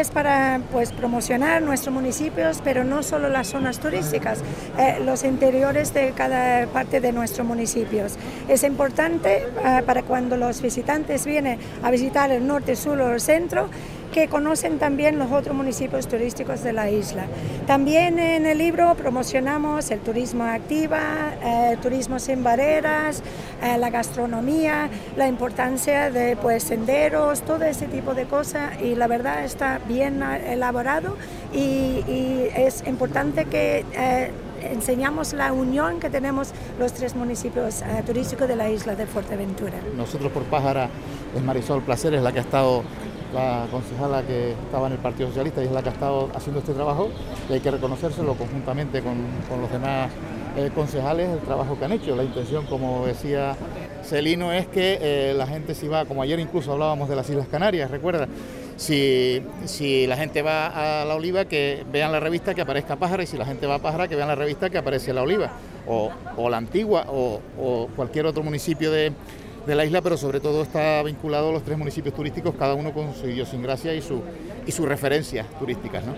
es para pues, promocionar nuestros municipios, pero no solo las zonas turísticas, eh, los interiores de cada parte de nuestros municipios. Es importante eh, para cuando los visitantes vienen a visitar el norte, sur o el centro, que conocen también los otros municipios turísticos de la isla. También en el libro promocionamos el turismo activa, el eh, turismo sin barreras, eh, la gastronomía, la importancia de pues, senderos, todo ese tipo de cosas y la verdad está bien elaborado y, es importante que eh, enseñamos la unión que tenemos los tres municipios turísticos de la isla de Fuerteventura. Nosotros por Pájara es Marisol Placeres la que ha estado la concejala que estaba en el Partido Socialista y es la que ha estado haciendo este trabajo y hay que reconocérselo conjuntamente con, los demás eh, concejales el trabajo que han hecho. La intención, como decía Celino, es que eh, la gente si va, como ayer incluso hablábamos de las Islas Canarias, recuerda, si, si, la gente va a la oliva, que vean la revista que aparezca Pájara, y si la gente va a Pájara, que vean la revista que aparece la oliva, o, la antigua, o cualquier otro municipio de, de la isla, pero sobre todo está vinculado a los tres municipios turísticos, cada uno con su idiosincrasia y, su, y sus referencias turísticas. ¿no?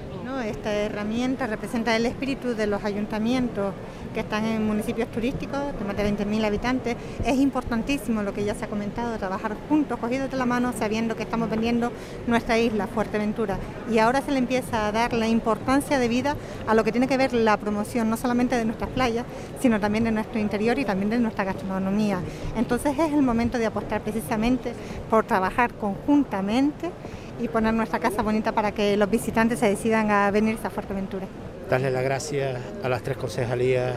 Esta herramienta representa el espíritu de los ayuntamientos que están en municipios turísticos de más de 20.000 habitantes. Es importantísimo lo que ya se ha comentado, trabajar juntos, cogidos de la mano, sabiendo que estamos vendiendo nuestra isla, Fuerteventura. Y ahora se le empieza a dar la importancia de vida a lo que tiene que ver la promoción, no solamente de nuestras playas, sino también de nuestro interior y también de nuestra gastronomía. Entonces es el momento de apostar precisamente por trabajar conjuntamente y poner nuestra casa bonita para que los visitantes se decidan a venir a Fuerteventura. Darle las gracias a las tres concejalías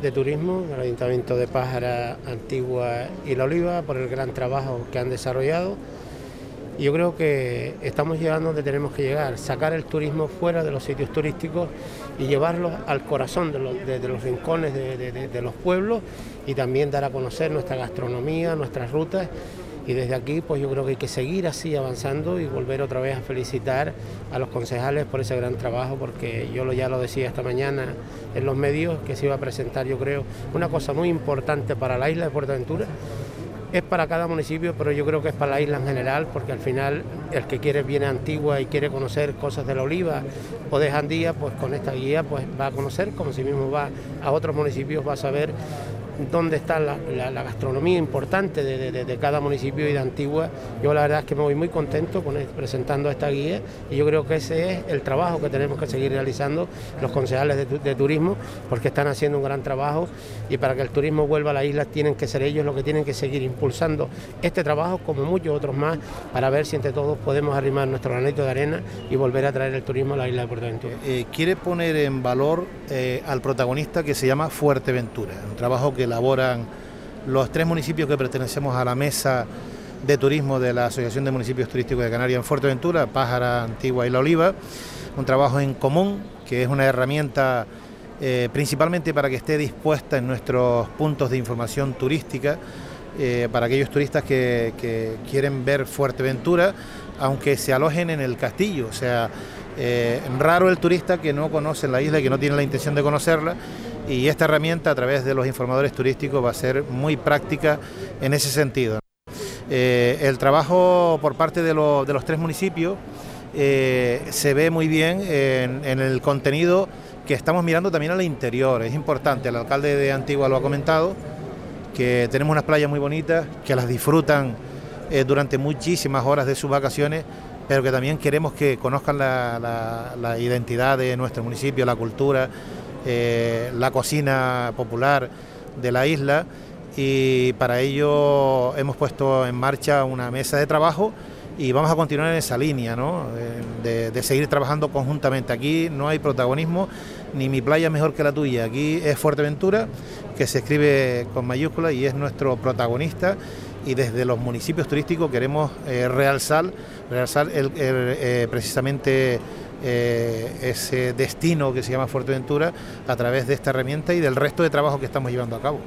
de turismo, al Ayuntamiento de Pájara, Antigua y La Oliva por el gran trabajo que han desarrollado. Yo creo que estamos llegando donde tenemos que llegar, sacar el turismo fuera de los sitios turísticos y llevarlo al corazón de los, rincones de los pueblos y también dar a conocer nuestra gastronomía, nuestras rutas y desde aquí pues yo creo que hay que seguir así avanzando y volver otra vez a felicitar a los concejales por ese gran trabajo porque yo lo, ya lo decía esta mañana en los medios que se iba a presentar yo creo una cosa muy importante para la isla de Fuerteventura. Es para cada municipio, pero yo creo que es para la isla en general, porque al final el que quiere viene Antigua y quiere conocer cosas de la oliva o de Jandía, pues con esta guía pues va a conocer, como si mismo va a otros municipios, va a saber dónde está la, gastronomía importante de, cada municipio y de Antigua. Yo la verdad es que me voy muy contento con presentando esta guía y yo creo que ese es el trabajo que tenemos que seguir realizando los concejales de, turismo porque están haciendo un gran trabajo y para que el turismo vuelva a la isla tienen que ser ellos los que tienen que seguir impulsando este trabajo como muchos otros más para ver si entre todos podemos arrimar nuestro granito de arena y volver a traer el turismo a la isla de Fuerteventura. Eh, quiere poner en valor eh, al protagonista que se llama Fuerteventura, un trabajo que elaboran los tres municipios que pertenecemos a la mesa de turismo de la Asociación de Municipios Turísticos de Canarias en Fuerteventura, Pájara, Antigua y La Oliva, un trabajo en común que es una herramienta eh, principalmente para que esté dispuesta en nuestros puntos de información turística eh, para aquellos turistas que, quieren ver Fuerteventura, aunque se alojen en el castillo, o sea, eh, raro el turista que no conoce la isla y que no tiene la intención de conocerla y esta herramienta a través de los informadores turísticos va a ser muy práctica en ese sentido. Eh, el trabajo por parte de, los tres municipios eh, se ve muy bien en, el contenido que estamos mirando también al interior. Es importante, el alcalde de Antigua lo ha comentado, que tenemos unas playas muy bonitas, que las disfrutan durante muchísimas horas de sus vacaciones pero que también queremos que conozcan la, identidad de nuestro municipio, la cultura, eh, la cocina popular de la isla y para ello hemos puesto en marcha una mesa de trabajo y vamos a continuar en esa línea, ¿no? de, de, seguir trabajando conjuntamente. Aquí no hay protagonismo, ni mi playa mejor que la tuya. Aquí es Fuerteventura, que se escribe con mayúsculas y es nuestro protagonista y desde los municipios turísticos queremos eh, realzar, realzar eh, precisamente eh, ese destino que se llama Fuerteventura a través de esta herramienta y del resto de trabajo que estamos llevando a cabo.